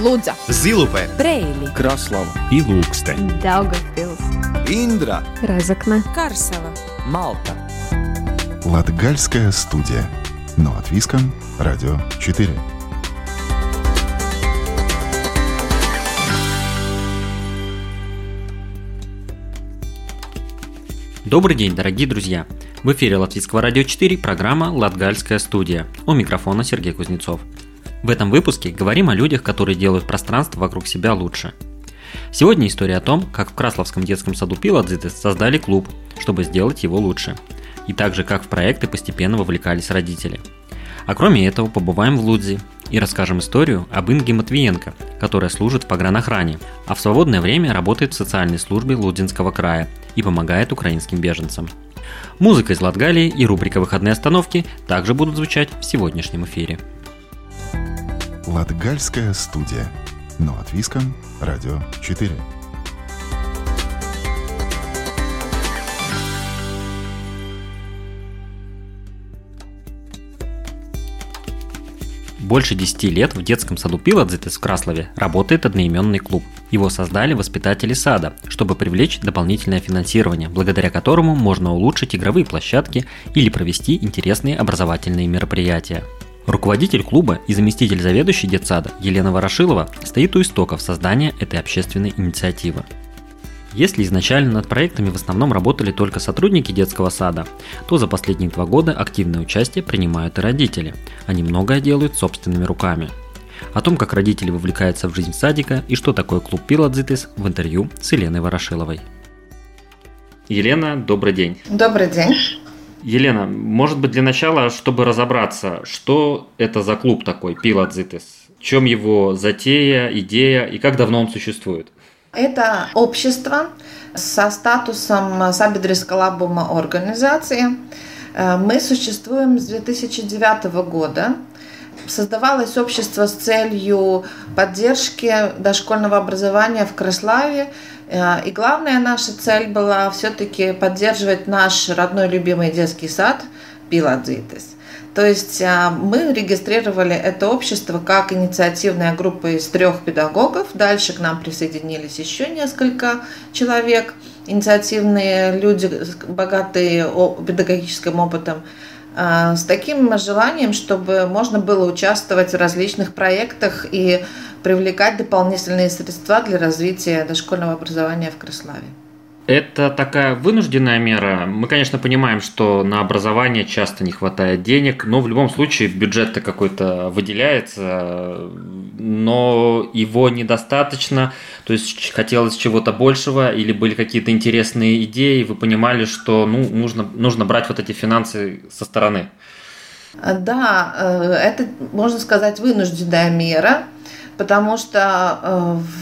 Лудза, Зилупе, Брейли, Краслава и Лукстен. Daugavpils, Индра, Разокна, Карсела. Малта. Латгальская студия. Но от Виском, Радио 4. Добрый день, дорогие друзья! В эфире Латвийского радио 4 программа «Латгальская студия». У микрофона Сергей Кузнецов. В этом выпуске говорим о людях, которые делают пространство вокруг себя лучше. Сегодня история о том, как в Красловском детском саду Пиладзитес создали клуб, чтобы сделать его лучше. И также, как в проекты постепенно вовлекались родители. А кроме этого, побываем в Лудзи и расскажем историю об Инге Матвиенко, которая служит в погранохране, а в свободное время работает в социальной службе Лудзинского края и помогает украинским беженцам. Музыка из Латгалии и рубрика «Выходные остановки» также будут звучать в сегодняшнем эфире. Латгальская студия. Но от Виском, Радио 4. Больше 10 лет в детском саду Пиладзитес в Краслове работает одноименный клуб. Его создали воспитатели сада, чтобы привлечь дополнительное финансирование, благодаря которому можно улучшить игровые площадки или провести интересные образовательные мероприятия. Руководитель клуба и заместитель заведующей детсада Елена Ворошилова стоит у истоков создания этой общественной инициативы. Если изначально над проектами в основном работали только сотрудники детского сада, то за последние два года активное участие принимают и родители. Они многое делают собственными руками. О том, как родители вовлекаются в жизнь садика и что такое клуб Пиладзитис в интервью с Еленой Ворошиловой. Елена, добрый день. Добрый день. Елена, может быть для начала, чтобы разобраться, что это за клуб такой Пиладзитис? В чем его затея, идея и как давно он существует? Это общество со статусом Сабидрискалабума организации. Э, Мы существуем с 2009 года. Создавалось общество с целью поддержки дошкольного образования в Краславе. Э, И главная наша цель была все-таки поддерживать наш родной любимый детский сад Пиладзитес. То есть а, мы регистрировали это общество как инициативная группа из трех педагогов. Дальше к нам присоединились еще несколько человек, инициативные люди, богатые педагогическим опытом, а, с таким желанием, чтобы можно было участвовать в различных проектах и привлекать дополнительные средства для развития дошкольного образования в Краславе. Это такая вынужденная мера. Мы, конечно, понимаем, что на образование часто не хватает денег, но в любом случае бюджет-то какой-то выделяется, но его недостаточно. То есть хотелось чего-то большего или были какие-то интересные идеи, вы понимали, что ну, нужно, нужно брать вот эти финансы со стороны. Да, это, можно сказать, вынужденная мера потому что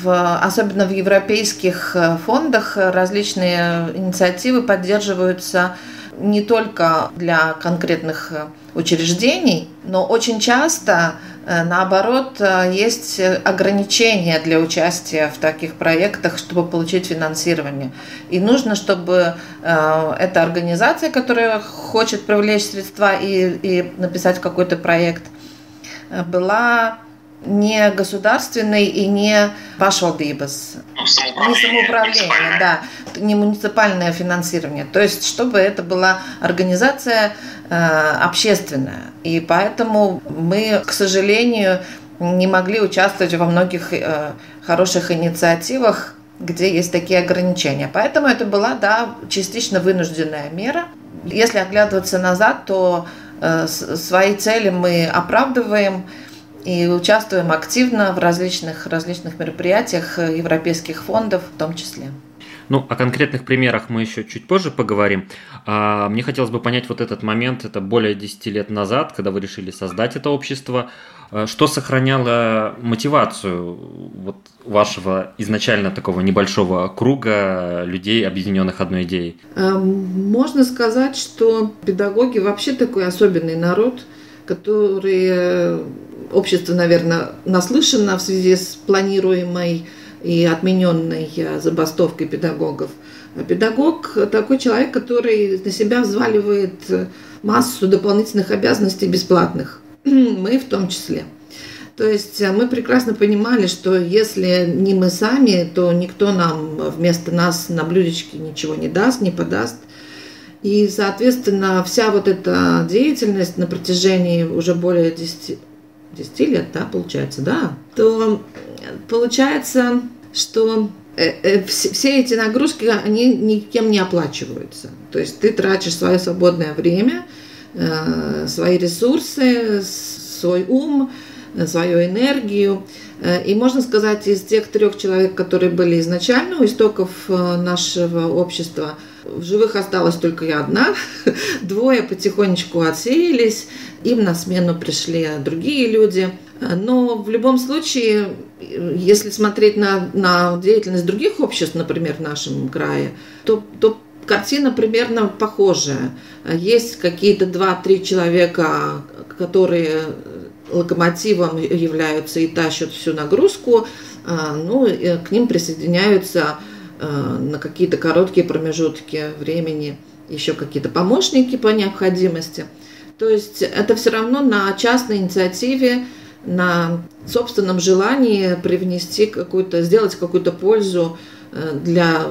в, особенно в европейских фондах различные инициативы поддерживаются не только для конкретных учреждений, но очень часто, наоборот, есть ограничения для участия в таких проектах, чтобы получить финансирование. И нужно, чтобы эта организация, которая хочет привлечь средства и, и написать какой-то проект, была не государственный и не пашвалдības, не самоуправление, да, не муниципальное финансирование. То есть, чтобы это была организация э, общественная. И поэтому мы, к сожалению, не могли участвовать во многих э, хороших инициативах, где есть такие ограничения. Поэтому это была, да, частично вынужденная мера. Если оглядываться назад, то э, свои цели мы оправдываем и участвуем активно в различных, различных мероприятиях европейских фондов в том числе. Ну, о конкретных примерах мы еще чуть позже поговорим. А, мне хотелось бы понять вот этот момент, это более 10 лет назад, когда вы решили создать это общество. Что сохраняло мотивацию вот вашего изначально такого небольшого круга людей, объединенных одной идеей? Можно сказать, что педагоги вообще такой особенный народ, который общество, наверное, наслышано в связи с планируемой и отмененной забастовкой педагогов. Педагог – такой человек, который на себя взваливает массу дополнительных обязанностей бесплатных. Мы в том числе. То есть э, мы прекрасно понимали, что если не мы сами, то никто нам вместо нас на блюдечке ничего не даст, не подаст. И, соответственно, вся вот эта деятельность на протяжении уже более 10, 10 лет, да, получается, да, то получается, что э, э, все эти нагрузки, они никем не оплачиваются. То есть ты тратишь свое свободное время, свои ресурсы, свой ум, свою энергию. Э, и можно сказать, из тех трех человек, которые были изначально у истоков э, нашего общества, в живых осталась только я одна. Двое потихонечку отсеялись, им на смену пришли другие люди. Но в любом случае, если смотреть на, на деятельность других обществ, например, в нашем крае, то, то картина примерно похожая. Есть какие-то два-три человека, которые локомотивом являются и тащат всю нагрузку, а, ну, к ним присоединяются на какие-то короткие промежутки времени еще какие-то помощники по необходимости. То есть это все равно на частной инициативе, на собственном желании привнести какую-то, сделать какую-то пользу э, для,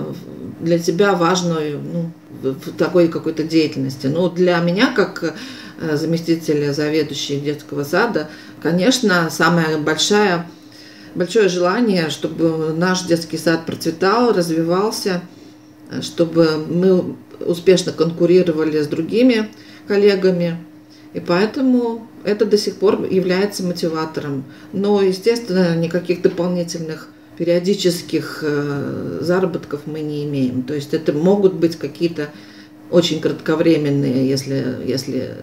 для тебя важную ну, в такой какой-то деятельности. Но для меня, как Э, заместителя заведующей детского сада, конечно, самое большое, большое желание, чтобы наш детский сад процветал, развивался, чтобы мы успешно конкурировали с другими коллегами. И поэтому это до сих пор является мотиватором. Но, естественно, никаких дополнительных периодических э, заработков мы не имеем. То есть это могут быть какие-то очень кратковременные, если, если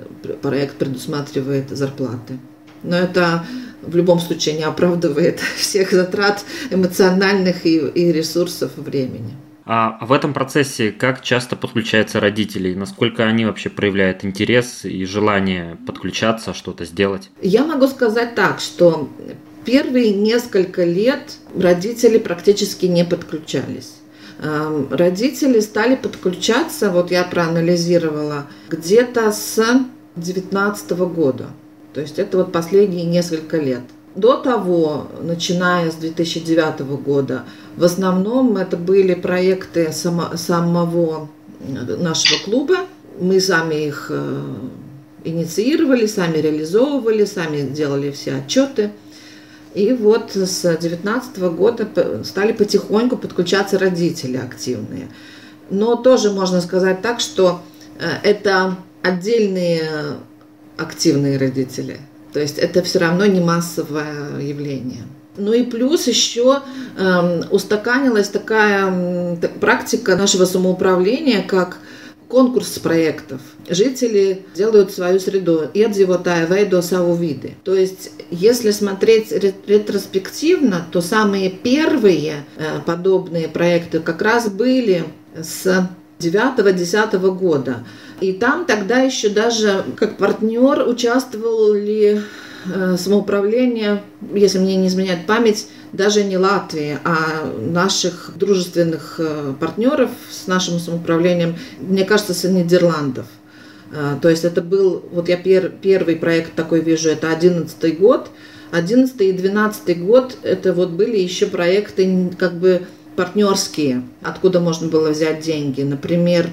проект предусматривает зарплаты. Но это в любом случае не оправдывает всех затрат эмоциональных и, и ресурсов времени. А в этом процессе как часто подключаются родители? Насколько они вообще проявляют интерес и желание подключаться, что-то сделать? Я могу сказать так, что первые несколько лет родители практически не подключались. Эм, родители стали подключаться, вот я проанализировала, где-то с 2019 года. То есть это вот последние несколько лет. До того, начиная с 2009 года, в основном это были проекты само, самого нашего клуба. Мы сами их э, инициировали, сами реализовывали, сами делали все отчеты – и вот с 2019 года стали потихоньку подключаться родители активные. Но тоже можно сказать так, что э, это отдельные активные родители. То есть это все равно не массовое явление. Ну и плюс еще э, устаканилась такая э, практика нашего самоуправления, как конкурс проектов. Жители делают свою среду. Iedzīvotāji veido savu виды. То есть, если смотреть ретроспективно, то самые первые э, подобные проекты как раз были с 9-10 года. И там тогда еще даже как партнер участвовал ли Э, самоуправления, если мне не изменяет память, даже не Латвии, а наших дружественных э, партнеров с нашим самоуправлением, мне кажется, с Нидерландов. Э, то есть это был, вот я пер, первый проект такой вижу, это 11 год. 11 и 12 год, это вот были еще проекты как бы партнерские, откуда можно было взять деньги. Например,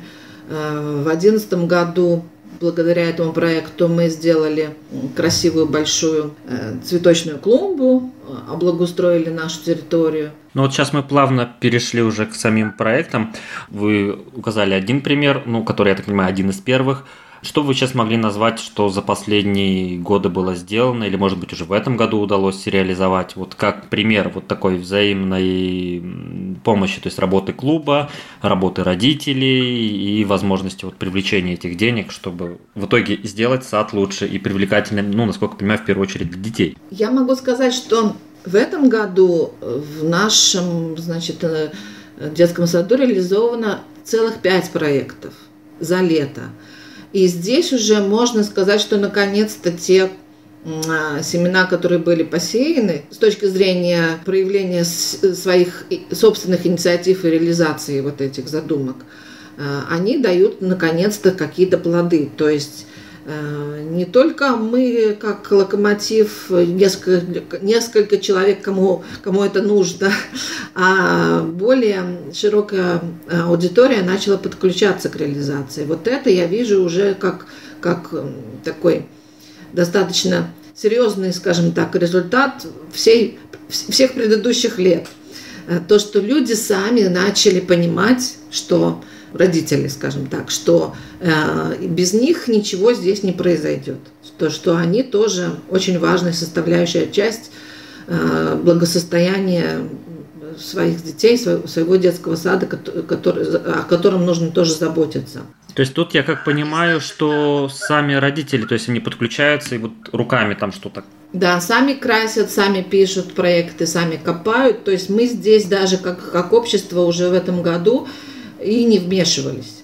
в 2011 году благодаря этому проекту мы сделали красивую большую э, цветочную клумбу, облагоустроили нашу территорию. Ну вот сейчас мы плавно перешли уже к самим проектам. Вы указали один пример, ну, который, я так понимаю, один из первых – что вы сейчас могли назвать, что за последние годы было сделано, или, может быть, уже в этом году удалось реализовать? Вот как пример вот такой взаимной помощи, то есть работы клуба, работы родителей и возможности вот привлечения этих денег, чтобы в итоге сделать сад лучше и привлекательным, ну, насколько я понимаю, в первую очередь для детей. Я могу сказать, что в этом году в нашем, значит, э, детском саду реализовано целых пять проектов за лето. И здесь уже можно сказать, что наконец-то те а, семена, которые были посеяны с точки зрения проявления своих собственных инициатив и реализации вот этих задумок, а, они дают наконец-то какие-то плоды. То есть не только мы, как локомотив, несколько, несколько человек, кому, кому это нужно, а более широкая аудитория начала подключаться к реализации. Вот это я вижу уже как, как такой достаточно серьезный, скажем так, результат всей, всех предыдущих лет. Э, то, что люди сами начали понимать, что родители, скажем так, что э, без них ничего здесь не произойдет. То, что они тоже очень важная составляющая часть э, благосостояния своих детей, своего детского сада, который, о котором нужно тоже заботиться. То есть тут я как понимаю, что сами родители, то есть они подключаются и вот руками там что-то. Да, сами красят, сами пишут проекты, сами копают. То есть мы здесь даже как, как общество уже в этом году и не вмешивались.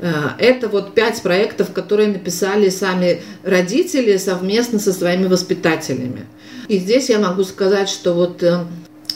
Э, это вот пять проектов, которые написали сами родители совместно со своими воспитателями. И здесь я могу сказать, что вот э,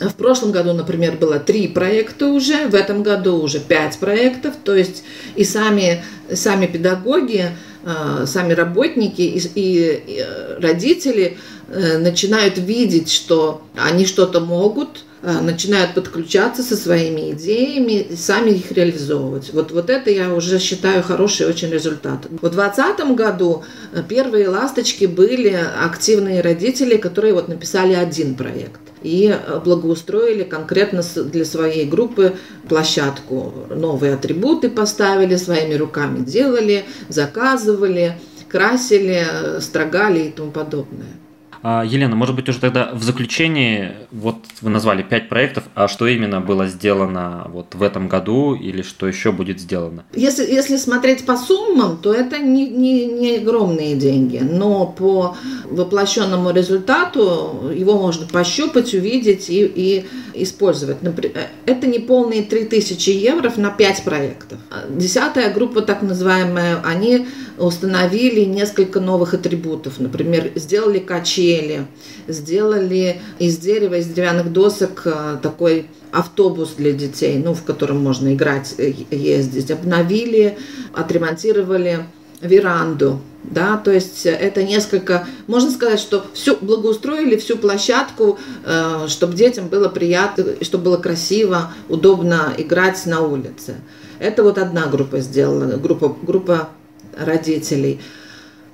в прошлом году, например, было три проекта уже, в этом году уже пять проектов, то есть и сами, сами педагоги, э, сами работники и, и родители начинают видеть, что они что-то могут, начинают подключаться со своими идеями и сами их реализовывать. Вот, вот это я уже считаю хороший очень результат. В 2020 году э, первые ласточки были активные родители, которые вот написали один проект и э, благоустроили конкретно для своей группы площадку. Новые атрибуты поставили, своими руками делали, заказывали, красили, строгали и тому подобное. А, Елена, может быть, уже тогда в заключении, вот вы назвали пять проектов, а что именно было сделано вот в этом году или что еще будет сделано? Если, если смотреть по суммам, то это не, не, не огромные деньги, но по воплощенному результату его можно пощупать, увидеть и, и использовать. Например, это не полные 3000 евро на 5 проектов. Десятая группа, так называемая, они установили несколько новых атрибутов. Например, сделали качели, сделали из дерева, из деревянных досок э, такой автобус для детей, ну, в котором можно играть, э, ездить. Обновили, отремонтировали веранду, да, то есть это несколько, можно сказать, что всю благоустроили всю площадку, э, чтобы детям было приятно, чтобы было красиво, удобно играть на улице. Это вот одна группа сделала, группа, группа родителей.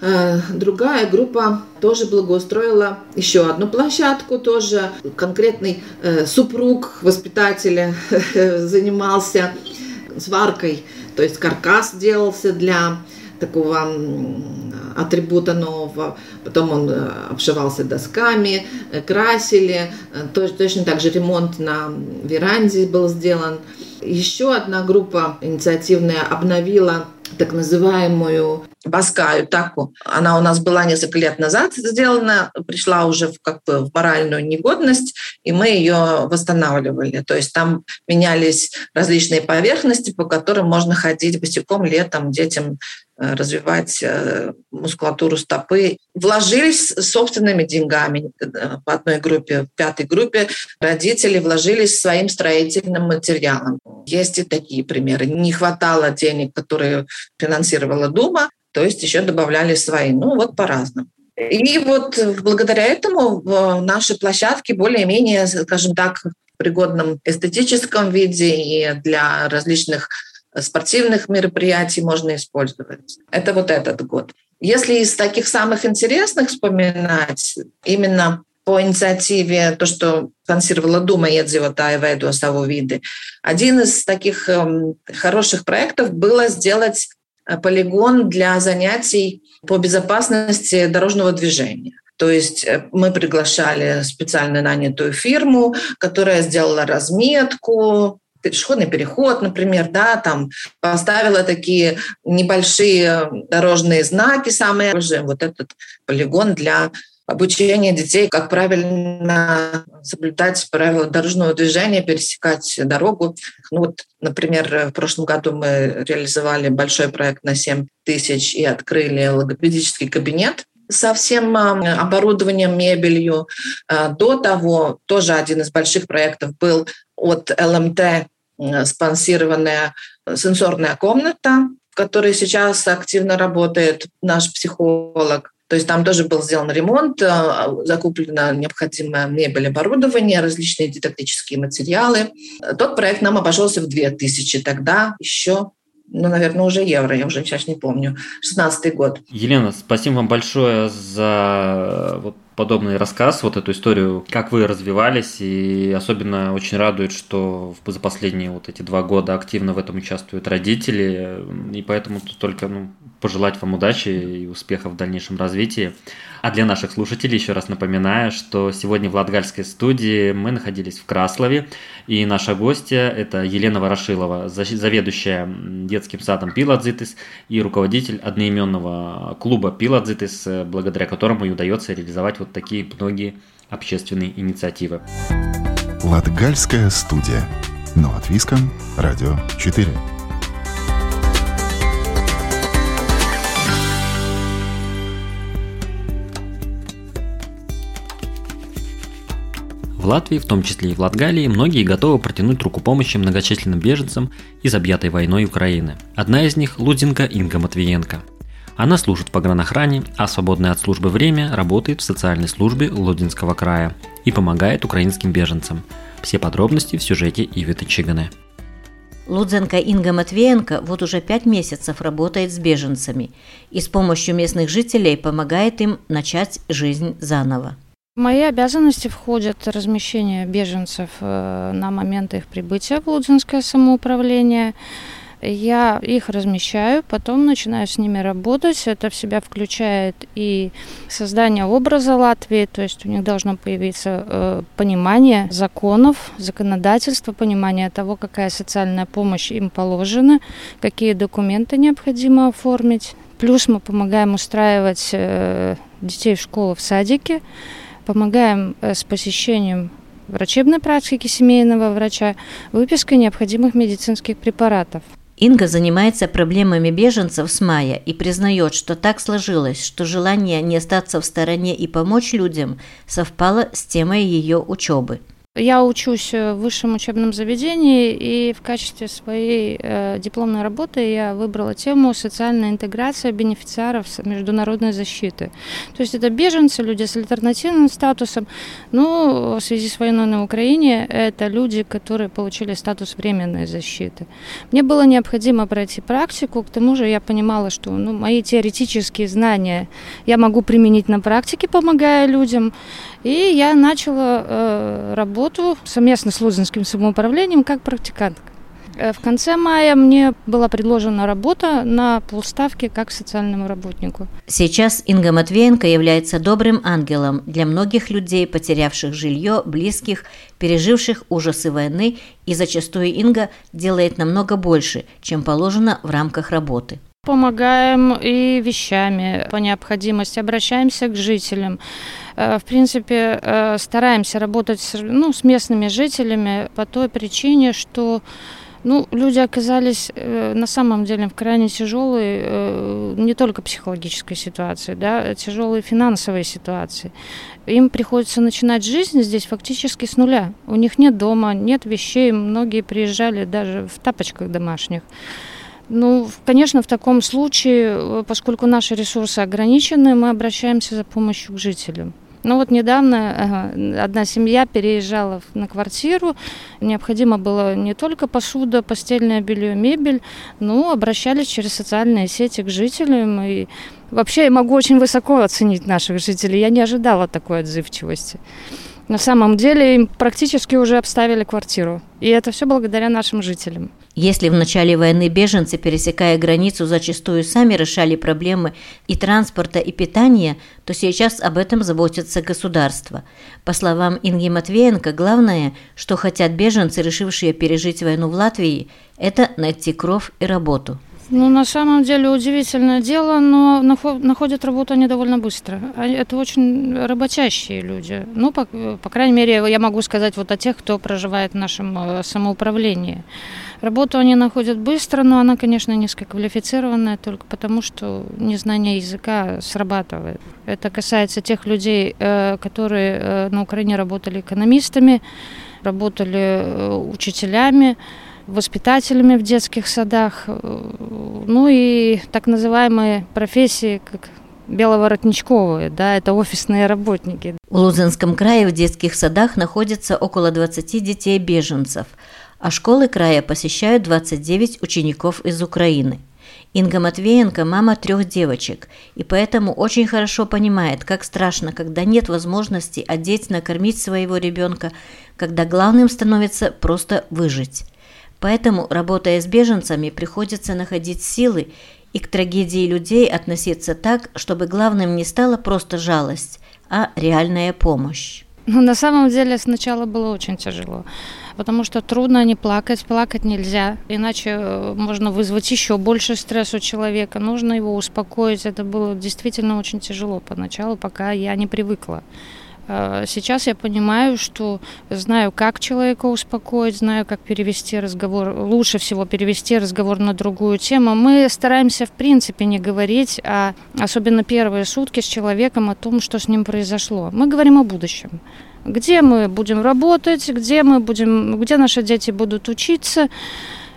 Э, другая группа тоже благоустроила еще одну площадку, тоже конкретный э, супруг воспитателя занимался сваркой, то есть каркас делался для такого атрибута нового. Потом он э, обшивался досками, красили. Точно так же ремонт на веранде был сделан. Еще одна группа инициативная обновила так называемую Баскаю таку. Она у нас была несколько лет назад сделана, пришла уже в, как бы в моральную негодность, и мы ее восстанавливали. То есть там менялись различные поверхности, по которым можно ходить босиком летом детям развивать э, мускулатуру стопы. Вложились собственными деньгами э, по одной группе, в пятой группе родители вложились своим строительным материалом. Есть и такие примеры. Не хватало денег, которые финансировала Дума, то есть еще добавляли свои. Ну вот по-разному. И вот благодаря этому наши площадки более-менее, скажем так, в пригодном эстетическом виде и для различных спортивных мероприятий можно использовать. Это вот этот год. Если из таких самых интересных вспоминать, именно по инициативе, то, что спонсировала Дума Едзиота Айведу виды, один из таких эм, хороших проектов было сделать Э, полигон для занятий по безопасности дорожного движения. То есть э, мы приглашали специально нанятую фирму, которая сделала разметку, пешеходный переход, например, да, там поставила такие небольшие дорожные знаки, самые вот этот полигон для обучение детей, как правильно соблюдать правила дорожного движения, пересекать дорогу. Ну вот, например, в прошлом году мы реализовали большой проект на 7 тысяч и открыли логопедический кабинет со всем а, оборудованием, мебелью. А, до того тоже один из больших проектов был от ЛМТ спонсированная сенсорная комната, которой сейчас активно работает наш психолог. То есть там тоже был сделан ремонт, э, закуплено необходимое мебель, оборудование, различные дидактические материалы. Тот проект нам обошелся в 2000 тогда еще ну, наверное, уже евро, я уже сейчас не помню, 16 год. Елена, спасибо вам большое за вот подобный рассказ, вот эту историю, как вы развивались, и особенно очень радует, что за последние вот эти два года активно в этом участвуют родители, и поэтому только ну, пожелать вам удачи и успехов в дальнейшем развитии. А для наших слушателей еще раз напоминаю, что сегодня в Латгальской студии мы находились в Краслове, и наша гостья – это Елена Ворошилова, заведующая детским садом Пиладзитис и руководитель одноименного клуба Пиладзитис, благодаря которому и удается реализовать вот такие многие общественные инициативы. Латгальская студия. Но от Виском. Радио 4. Латвии, в том числе и в Латгалии, многие готовы протянуть руку помощи многочисленным беженцам из объятой войной Украины. Одна из них – Лудинка Инга Матвиенко. Она служит в погранохране, а свободное от службы время работает в социальной службе Лудинского края и помогает украинским беженцам. Все подробности в сюжете Ивиты Чиганы. Лудзенко Инга Матвеенко вот уже пять месяцев работает с беженцами и с помощью местных жителей помогает им начать жизнь заново. Мои обязанности входят размещение беженцев э, на момент их прибытия в Лудзинское самоуправление. Я их размещаю, потом начинаю с ними работать. Это в себя включает и создание образа Латвии, то есть у них должно появиться э, понимание законов, законодательства, понимание того, какая социальная помощь им положена, какие документы необходимо оформить. Плюс мы помогаем устраивать э, детей в школу, в садике помогаем э, с посещением врачебной практики семейного врача, выпиской необходимых медицинских препаратов. Инга занимается проблемами беженцев с мая и признает, что так сложилось, что желание не остаться в стороне и помочь людям совпало с темой ее учебы. Я учусь в высшем учебном заведении, и в качестве своей э, дипломной работы я выбрала тему социальная интеграция бенефициаров международной защиты. То есть это беженцы, люди с альтернативным статусом. Ну, в связи с войной на Украине, это люди, которые получили статус временной защиты. Мне было необходимо пройти практику, к тому же я понимала, что ну, мои теоретические знания я могу применить на практике, помогая людям. И я начала э, работу совместно с Лузинским самоуправлением как практикантка. Э, в конце мая мне была предложена работа на полставки как социальному работнику. Сейчас Инга Матвеенко является добрым ангелом для многих людей, потерявших жилье, близких, переживших ужасы войны, и зачастую Инга делает намного больше, чем положено в рамках работы. Помогаем и вещами по необходимости, обращаемся к жителям. Э, в принципе, э, стараемся работать с, ну, с местными жителями по той причине, что ну, люди оказались э, на самом деле в крайне тяжелой, э, не только психологической ситуации, да, а тяжелой финансовой ситуации. Им приходится начинать жизнь здесь фактически с нуля. У них нет дома, нет вещей, многие приезжали даже в тапочках домашних. Ну, конечно, в таком случае, э, поскольку наши ресурсы ограничены, мы обращаемся за помощью к жителям. Ну вот недавно одна семья переезжала на квартиру, необходимо было не только посуда, постельное белье, мебель, но обращались через социальные сети к жителям. И вообще я могу очень высоко оценить наших жителей, я не ожидала такой отзывчивости. На самом деле им практически уже обставили квартиру. И это все благодаря нашим жителям. Если в начале войны беженцы, пересекая границу, зачастую сами решали проблемы и транспорта, и питания, то сейчас об этом заботится государство. По словам Инги Матвеенко, главное, что хотят беженцы, решившие пережить войну в Латвии, это найти кров и работу. Ну, на самом деле удивительное дело, но находят работу они довольно быстро. Это очень работящие люди. Ну, по, по крайней мере, я могу сказать вот о тех, кто проживает в нашем э, самоуправлении. Работу они находят быстро, но она, конечно, низкоквалифицированная только потому, что незнание языка срабатывает. Это касается тех людей, э, которые э, на Украине работали экономистами, работали учителями, воспитателями в детских садах, ну и так называемые профессии, как беловоротничковые, да, это офисные работники. В Лузенском крае в детских садах находится около 20 детей-беженцев, а школы края посещают 29 учеников из Украины. Инга Матвеенко – мама трех девочек, и поэтому очень хорошо понимает, как страшно, когда нет возможности одеть, накормить своего ребенка, когда главным становится просто выжить. Поэтому, работая с беженцами, приходится находить силы и к трагедии людей относиться так, чтобы главным не стала просто жалость, а реальная помощь. Ну, на самом деле сначала было очень тяжело, потому что трудно не плакать, плакать нельзя, иначе э, можно вызвать еще больше стресс у человека, нужно его успокоить. Это было действительно очень тяжело поначалу, пока я не привыкла. Э, сейчас я понимаю, что знаю, как человека успокоить, знаю, как перевести разговор, лучше всего перевести разговор на другую тему. Мы стараемся, в принципе, не говорить, а особенно первые сутки с человеком о том, что с ним произошло. Мы говорим о будущем. Где мы будем работать, где мы будем, где наши дети будут учиться,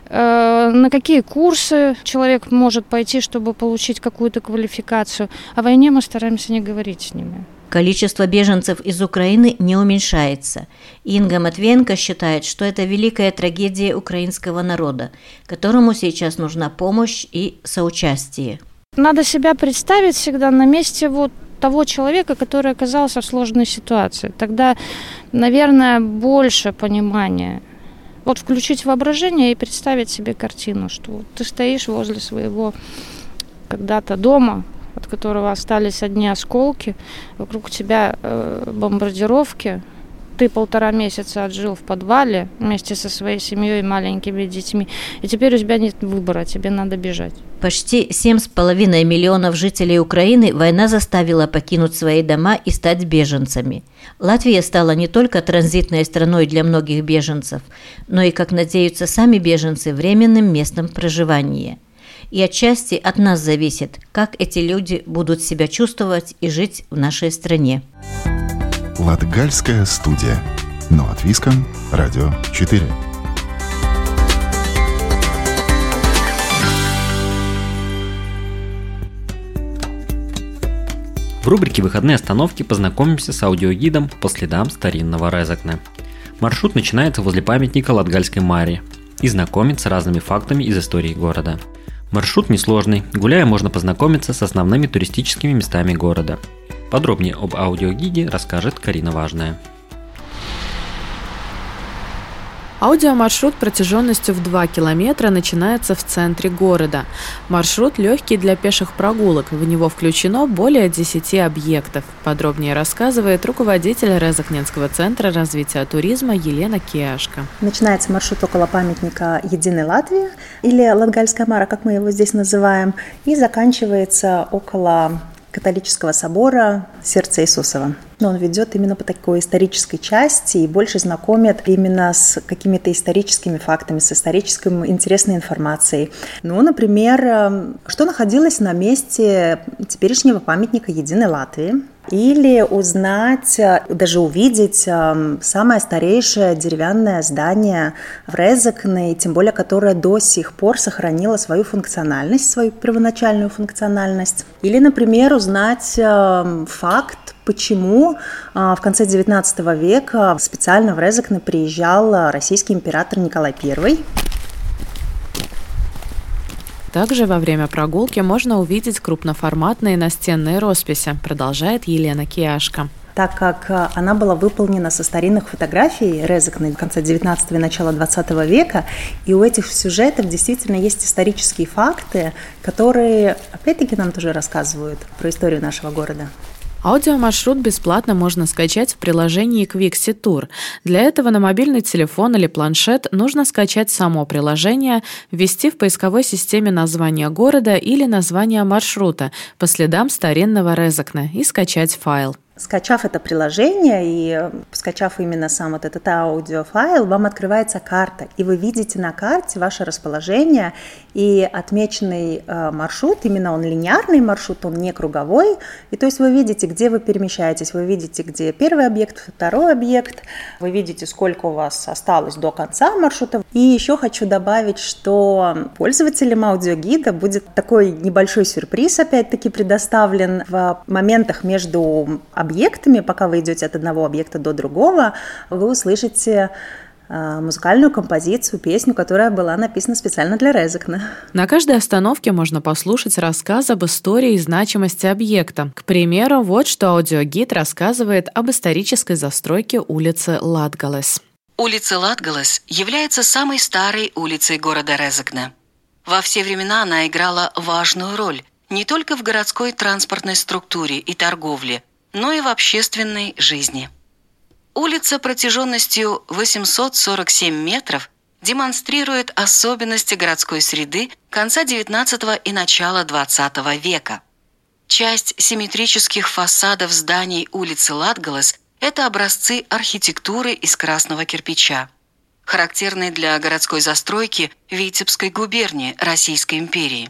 э, на какие курсы человек может пойти, чтобы получить какую-то квалификацию. О войне мы стараемся не говорить с ними. Количество беженцев из Украины не уменьшается. Инга Матвенко считает, что это великая трагедия украинского народа, которому сейчас нужна помощь и соучастие. Надо себя представить всегда на месте вот того человека, который оказался в сложной ситуации. Тогда, наверное, больше понимания. Вот включить воображение и представить себе картину, что ты стоишь возле своего когда-то дома, от которого остались одни осколки, вокруг тебя э, бомбардировки, ты полтора месяца отжил в подвале вместе со своей семьей и маленькими детьми, и теперь у тебя нет выбора, тебе надо бежать. Почти 7,5 миллионов жителей Украины война заставила покинуть свои дома и стать беженцами. Латвия стала не только транзитной страной для многих беженцев, но и, как надеются сами беженцы, временным местом проживания – и отчасти от нас зависит, как эти люди будут себя чувствовать и жить в нашей стране. Латгальская студия. Но от Виском. Радио 4. В рубрике «Выходные остановки» познакомимся с аудиогидом по следам старинного Резакне. Маршрут начинается возле памятника Латгальской Марии и знакомит с разными фактами из истории города – Маршрут несложный, гуляя можно познакомиться с основными туристическими местами города. Подробнее об аудиогиде расскажет Карина Важная. Аудиомаршрут протяженностью в 2 километра начинается в центре города. Маршрут легкий для пеших прогулок. В него включено более 10 объектов. Подробнее рассказывает руководитель Резакненского центра развития туризма Елена Киашко. Начинается маршрут около памятника Единой Латвии или Латгальская Мара, как мы его здесь называем, и заканчивается около католического собора Сердца Иисусова. Но он ведет именно по такой исторической части и больше знакомит именно с какими-то историческими фактами, с исторической интересной информацией. Ну, например, эм, что находилось на месте теперешнего памятника Единой Латвии, или узнать, э, даже увидеть эм, самое старейшее деревянное здание в Резекне, тем более которое до сих пор сохранило свою функциональность, свою первоначальную функциональность. Или, например, узнать эм, факт, почему э, в конце XIX века специально в Резекне приезжал российский император Николай I. Также во время прогулки можно увидеть крупноформатные настенные росписи, продолжает Елена Киашко так как э, она была выполнена со старинных фотографий Резекны конца 19 и начала 20 века, и у этих сюжетов действительно есть исторические факты, которые, опять-таки, нам тоже рассказывают про историю нашего города. Аудиомаршрут бесплатно можно скачать в приложении Quixi Tour. Для этого на мобильный телефон или планшет нужно скачать само приложение, ввести в поисковой системе название города или название маршрута по следам старинного Резакна и скачать файл. Скачав это приложение и скачав именно сам вот этот аудиофайл, вам открывается карта, и вы видите на карте ваше расположение и отмеченный э, маршрут, именно он линейный маршрут, он не круговой, и то есть вы видите, где вы перемещаетесь, вы видите, где первый объект, второй объект, вы видите, сколько у вас осталось до конца маршрута. И еще хочу добавить, что пользователям аудиогида будет такой небольшой сюрприз, опять-таки, предоставлен в моментах между объектами, пока вы идете от одного объекта до другого, вы услышите а, музыкальную композицию, песню, которая была написана специально для Резекна. На каждой остановке можно послушать рассказ об истории и значимости объекта. К примеру, вот что аудиогид рассказывает об исторической застройке улицы Латгалес. Улица Латгалес является самой старой улицей города Резекна. Во все времена она играла важную роль не только в городской транспортной структуре и торговле, но и в общественной жизни. Улица протяженностью 847 метров демонстрирует особенности городской среды конца XIX и начала XX века. Часть симметрических фасадов зданий улицы Латгалес – это образцы архитектуры из красного кирпича, характерные для городской застройки Витебской губернии Российской империи.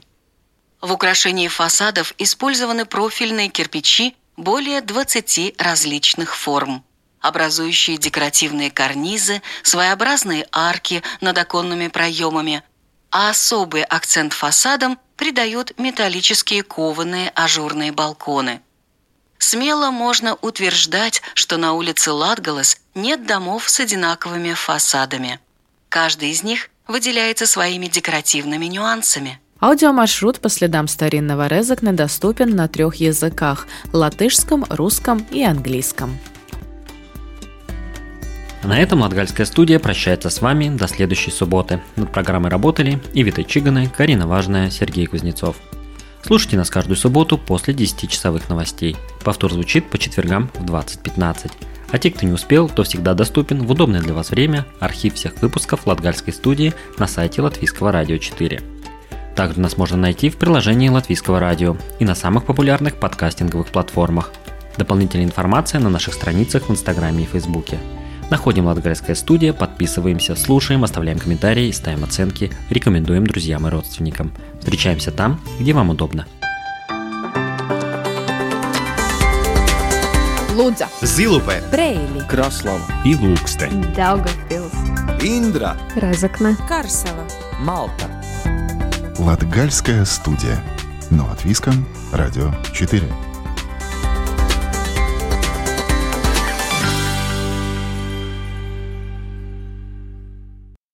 В украшении фасадов использованы профильные кирпичи более 20 различных форм, образующие декоративные карнизы, своеобразные арки над оконными проемами, а особый акцент фасадам придают металлические кованые ажурные балконы. Смело можно утверждать, что на улице Латгалас нет домов с одинаковыми фасадами. Каждый из них выделяется своими декоративными нюансами – Аудиомаршрут по следам старинного Резекна доступен на трех языках – латышском, русском и английском. На этом Латгальская студия прощается с вами до следующей субботы. Над программой работали Ивита Чиганы, Карина Важная, Сергей Кузнецов. Слушайте нас каждую субботу после 10-часовых новостей. Повтор звучит по четвергам в 20.15. А те, кто не успел, то всегда доступен в удобное для вас время архив всех выпусков Латгальской студии на сайте Латвийского радио 4. Также нас можно найти в приложении Латвийского радио и на самых популярных подкастинговых платформах. Дополнительная информация на наших страницах в Инстаграме и Фейсбуке. Находим Латгальская студия, подписываемся, слушаем, оставляем комментарии, ставим оценки, рекомендуем друзьям и родственникам. Встречаемся там, где вам удобно. Лудза, Зилупе, Брейли, Краслава и Лукстен, Даугавпилс, Индра, Разокна, Карсела, Малта. Латгальская студия. Но от Виском, Радио 4.